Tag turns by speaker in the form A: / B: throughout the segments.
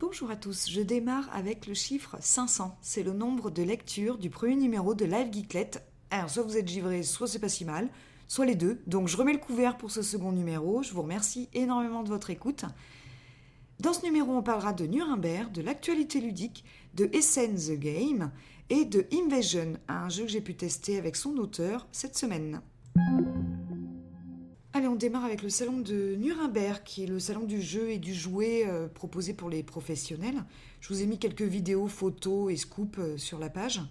A: Bonjour à tous, je démarre avec le chiffre 500. C'est le nombre de lectures du premier numéro de Live Geeklet. Alors, soit vous êtes givré, soit c'est pas si mal, soit les deux. Donc, je remets le couvert pour ce second numéro. Je vous remercie énormément de votre écoute. Dans ce numéro, on parlera de Nuremberg, de l'actualité ludique, de Essen the Game et de Invasion, un jeu que j'ai pu tester avec son auteur cette semaine. On démarre avec le salon de Nuremberg, qui est le salon du jeu et du jouet euh, proposé pour les professionnels. Je vous ai mis quelques vidéos, photos et scoops euh, sur la page.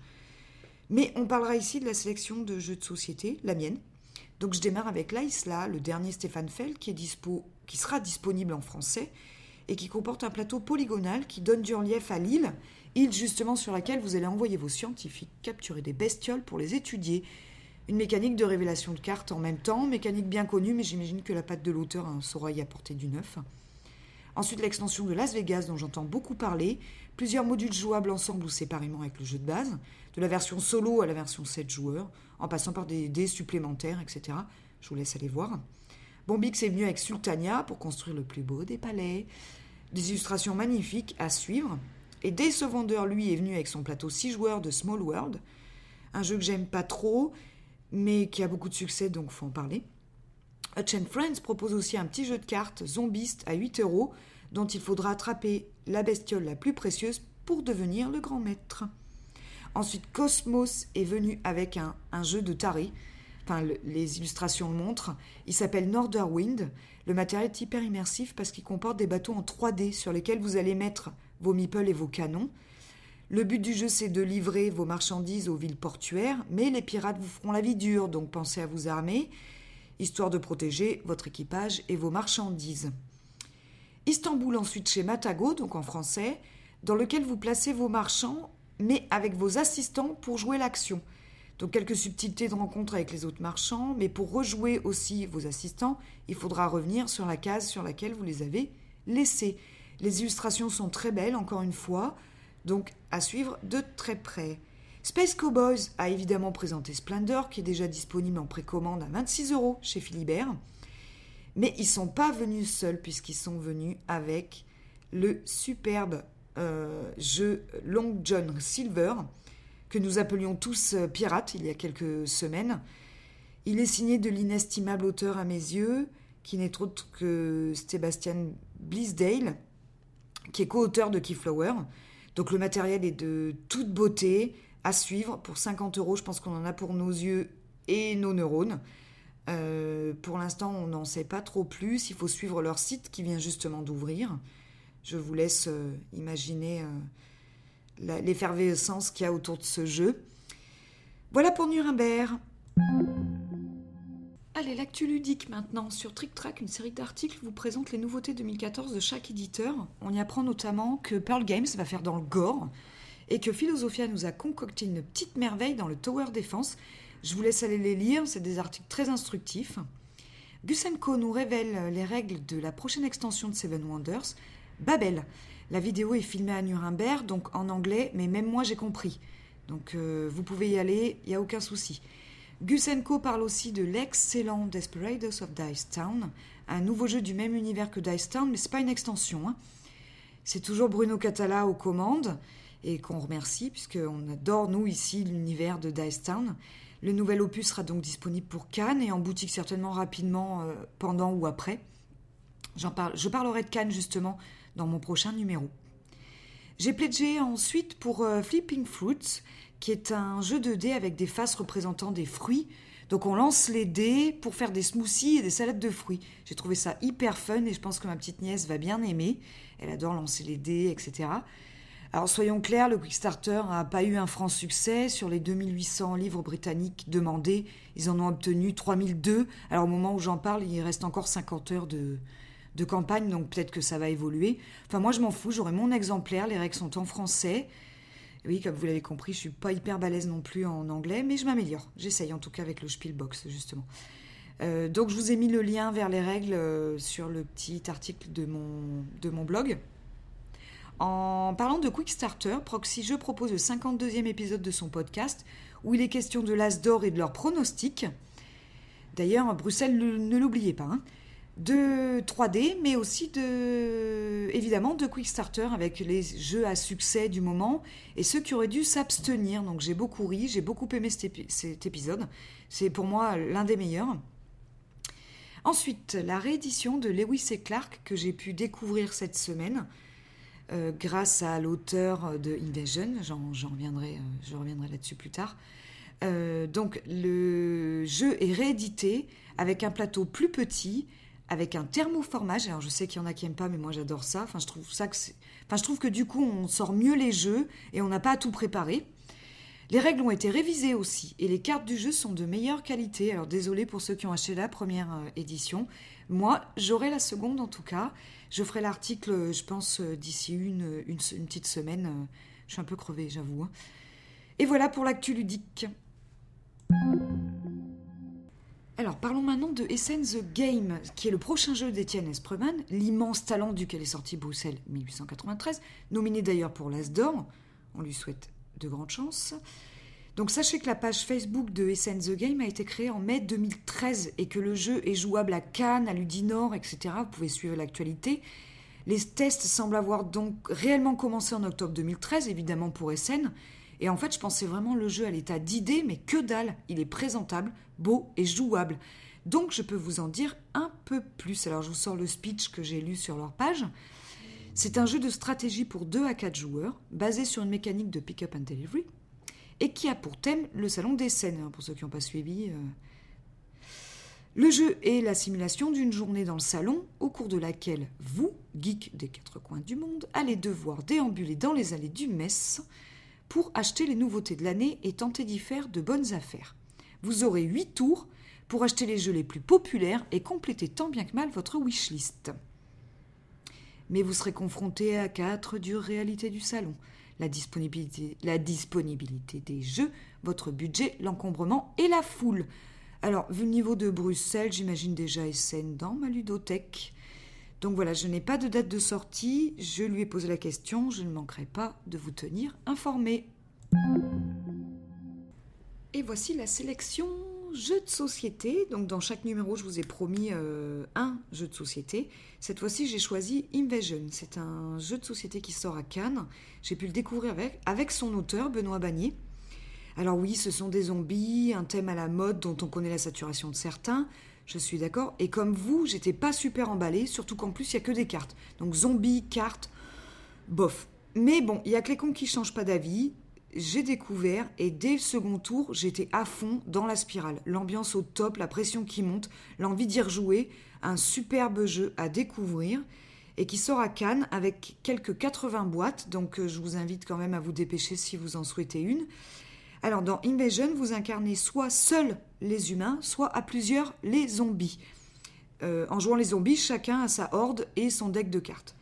A: Mais on parlera ici de la sélection de jeux de société, la mienne. Donc je démarre avec l'Aisla, le dernier Stéphane Fell, qui, est dispo, qui sera disponible en français et qui comporte un plateau polygonal qui donne du relief à l'île, île justement sur laquelle vous allez envoyer vos scientifiques capturer des bestioles pour les étudier une mécanique de révélation de cartes en même temps, mécanique bien connue, mais j'imagine que la patte de l'auteur hein, saura y apporter du neuf. Ensuite, l'extension de Las Vegas, dont j'entends beaucoup parler, plusieurs modules jouables ensemble ou séparément avec le jeu de base, de la version solo à la version 7 joueurs, en passant par des dés supplémentaires, etc. Je vous laisse aller voir. Bombix est venu avec Sultania pour construire le plus beau des palais, des illustrations magnifiques à suivre. Et dès ce vendeur, lui, est venu avec son plateau 6 joueurs de Small World, un jeu que j'aime pas trop, mais qui a beaucoup de succès, donc faut en parler. Hutch Friends propose aussi un petit jeu de cartes zombiste à 8 euros, dont il faudra attraper la bestiole la plus précieuse pour devenir le grand maître. Ensuite, Cosmos est venu avec un, jeu de taré. Enfin, les illustrations le montrent. Il s'appelle Norderwind. Le matériel est hyper immersif parce qu'il comporte des bateaux en 3D sur lesquels vous allez mettre vos meeples et vos canons. Le but du jeu, c'est de livrer vos marchandises aux villes portuaires, mais les pirates vous feront la vie dure, donc pensez à vous armer, histoire de protéger votre équipage et vos marchandises. Istanbul ensuite chez Matago, donc en français, dans lequel vous placez vos marchands, mais avec vos assistants pour jouer l'action. Donc quelques subtilités de rencontre avec les autres marchands, mais pour rejouer aussi vos assistants, il faudra revenir sur la case sur laquelle vous les avez laissés. Les illustrations sont très belles, encore une fois donc à suivre de très près. Space Cowboys a évidemment présenté Splendor, qui est déjà disponible en précommande à 26 euros chez Philibert. Mais ils sont pas venus seuls, puisqu'ils sont venus avec le superbe euh, jeu Long John Silver, que nous appelions tous euh, Pirate il y a quelques semaines. Il est signé de l'inestimable auteur à mes yeux, qui n'est autre que Sebastian Blisdale, qui est co-auteur de Keyflower. Donc le matériel est de toute beauté à suivre. Pour 50 euros, je pense qu'on en a pour nos yeux et nos neurones. Euh, pour l'instant, on n'en sait pas trop plus. Il faut suivre leur site qui vient justement d'ouvrir. Je vous laisse euh, imaginer euh, l'effervescence qu'il y a autour de ce jeu. Voilà pour Nuremberg. Allez, l'actu ludique maintenant? Sur Trick Track, une série d'articles vous présente les nouveautés 2014 de chaque éditeur. On y apprend notamment que Pearl Games va faire dans le gore et que Philosophia nous a concocté une petite merveille dans le Tower Defense. Je vous laisse aller les lire, c'est des articles très instructifs. Gusenko nous révèle les règles de la prochaine extension de Seven Wonders, Babel. La vidéo est filmée à Nuremberg, donc en anglais, mais même moi j'ai compris. Donc euh, vous pouvez y aller, il n'y a aucun souci. Gusenko parle aussi de l'excellent Desperados of Dice Town, un nouveau jeu du même univers que Dice Town, mais c'est pas une extension. Hein. C'est toujours Bruno Catala aux commandes et qu'on remercie puisqu'on adore nous ici l'univers de Dice Town. Le nouvel opus sera donc disponible pour Cannes et en boutique certainement rapidement euh, pendant ou après. Parle, je parlerai de Cannes justement dans mon prochain numéro. J'ai pledgé ensuite pour euh, Flipping Fruits, qui est un jeu de dés avec des faces représentant des fruits. Donc on lance les dés pour faire des smoothies et des salades de fruits. J'ai trouvé ça hyper fun et je pense que ma petite nièce va bien aimer. Elle adore lancer les dés, etc. Alors soyons clairs, le Kickstarter n'a pas eu un franc succès. Sur les 2800 livres britanniques demandés, ils en ont obtenu 3002. Alors au moment où j'en parle, il reste encore 50 heures de, de campagne, donc peut-être que ça va évoluer. Enfin moi je m'en fous, j'aurai mon exemplaire, les règles sont en français. Oui, comme vous l'avez compris, je suis pas hyper balèze non plus en anglais, mais je m'améliore. J'essaye en tout cas avec le Spielbox, justement. Euh, donc je vous ai mis le lien vers les règles euh, sur le petit article de mon, blog. En parlant de Quickstarter, Proxy je propose le 52e épisode de son podcast où il est question de l'As d'or et de leurs pronostics. D'ailleurs, Bruxelles, ne l'oubliez pas. Hein. De 3D, mais aussi de, évidemment de Quick Starter avec les jeux à succès du moment et ceux qui auraient dû s'abstenir. Donc j'ai beaucoup ri, j'ai beaucoup aimé cet, épisode. C'est pour moi l'un des meilleurs. Ensuite, la réédition de Lewis et Clark que j'ai pu découvrir cette semaine euh, grâce à l'auteur de Invasion. J'en reviendrai, euh, je reviendrai là-dessus plus tard. Euh, donc le jeu est réédité avec un plateau plus petit avec un thermoformage. Alors je sais qu'il y en a qui n'aiment pas, mais moi j'adore ça. Enfin, je trouve ça que enfin, je trouve que du coup on sort mieux les jeux et on n'a pas à tout préparer. Les règles ont été révisées aussi et les cartes du jeu sont de meilleure qualité. Alors désolé pour ceux qui ont acheté la première euh, édition. Moi, j'aurai la seconde en tout cas. Je ferai l'article, je pense, euh, d'ici une, une, petite semaine. Euh, je suis un peu crevée, j'avoue. Hein. Et voilà pour l'actu ludique. Alors parlons maintenant de Essen the Game, qui est le prochain jeu d'Etienne Espreman, l'immense talent duquel est sorti Bruxelles 1893, nominé d'ailleurs pour l'As d'Or. On lui souhaite de grandes chances. Donc sachez que la page Facebook de Essen the Game a été créée en mai 2013 et que le jeu est jouable à Cannes, à Ludinor, etc. Vous pouvez suivre l'actualité. Les tests semblent avoir donc réellement commencé en octobre 2013, évidemment pour Essen, et en fait, je pensais vraiment le jeu à l'état d'idée, mais que dalle, il est présentable, beau et jouable. Donc je peux vous en dire un peu plus. Alors je vous sors le speech que j'ai lu sur leur page. C'est un jeu de stratégie pour 2 à 4 joueurs, basé sur une mécanique de pick-up and delivery, et qui a pour thème le salon des scènes, hein, pour ceux qui n'ont pas suivi. Euh. Le jeu est la simulation d'une journée dans le salon, au cours de laquelle vous, geeks des quatre coins du monde, allez devoir déambuler dans les allées du Metz pour acheter les nouveautés de l'année et tenter d'y faire de bonnes affaires. Vous aurez 8 tours pour acheter les jeux les plus populaires et compléter tant bien que mal votre wishlist. Mais vous serez confronté à quatre dures réalités du salon. La disponibilité, des jeux, votre budget, l'encombrement et la foule. Alors, vu le niveau de Bruxelles, j'imagine déjà SN dans ma ludothèque. Donc voilà, je n'ai pas de date de sortie, je lui ai posé la question, je ne manquerai pas de vous tenir informé. Et voici la sélection jeux de société. Donc dans chaque numéro, je vous ai promis euh, un jeu de société. Cette fois-ci, j'ai choisi Invasion. C'est un jeu de société qui sort à Cannes. J'ai pu le découvrir avec, avec son auteur, Benoît Bagnier. Alors oui, ce sont des zombies, un thème à la mode dont on connaît la saturation de certains, je suis d'accord. Et comme vous, j'étais pas super emballée, surtout qu'en plus, il y a que des cartes. Donc zombies, cartes, bof. Mais bon, il y a que les cons qui changent pas d'avis. J'ai découvert et dès le second tour, j'étais à fond dans la spirale. L'ambiance au top, la pression qui monte, l'envie d'y rejouer. Un superbe jeu à découvrir et qui sort à Cannes avec quelques 80 boîtes. Donc euh, je vous invite quand même à vous dépêcher si vous en souhaitez une. Alors dans Invasion, vous incarnez soit seuls les humains, soit à plusieurs les zombies. Euh, en jouant les zombies, chacun a sa horde et son deck de cartes.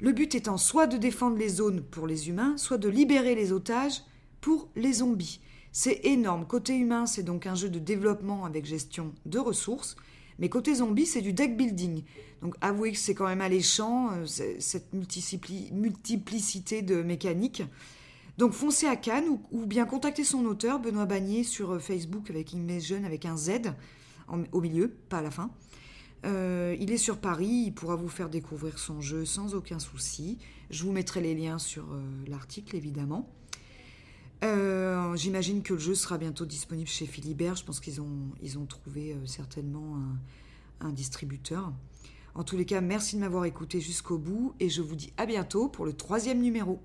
A: Le but étant soit de défendre les zones pour les humains, soit de libérer les otages pour les zombies. C'est énorme. Côté humain, c'est donc un jeu de développement avec gestion de ressources. Mais côté zombie, c'est du deck building. Donc avouez que c'est quand même alléchant, euh, cette multiplicité de mécaniques. Donc foncez à Cannes ou, bien contactez son auteur, Benoît Bagnier, sur euh, Facebook avec Jeune avec un Z au milieu, pas à la fin. Euh, il est sur Paris, il pourra vous faire découvrir son jeu sans aucun souci. Je vous mettrai les liens sur euh, l'article évidemment. J'imagine que le jeu sera bientôt disponible chez Philibert. Je pense qu'ils ont, trouvé certainement un distributeur. En tous les cas, merci de m'avoir écouté jusqu'au bout et je vous dis à bientôt pour le troisième numéro.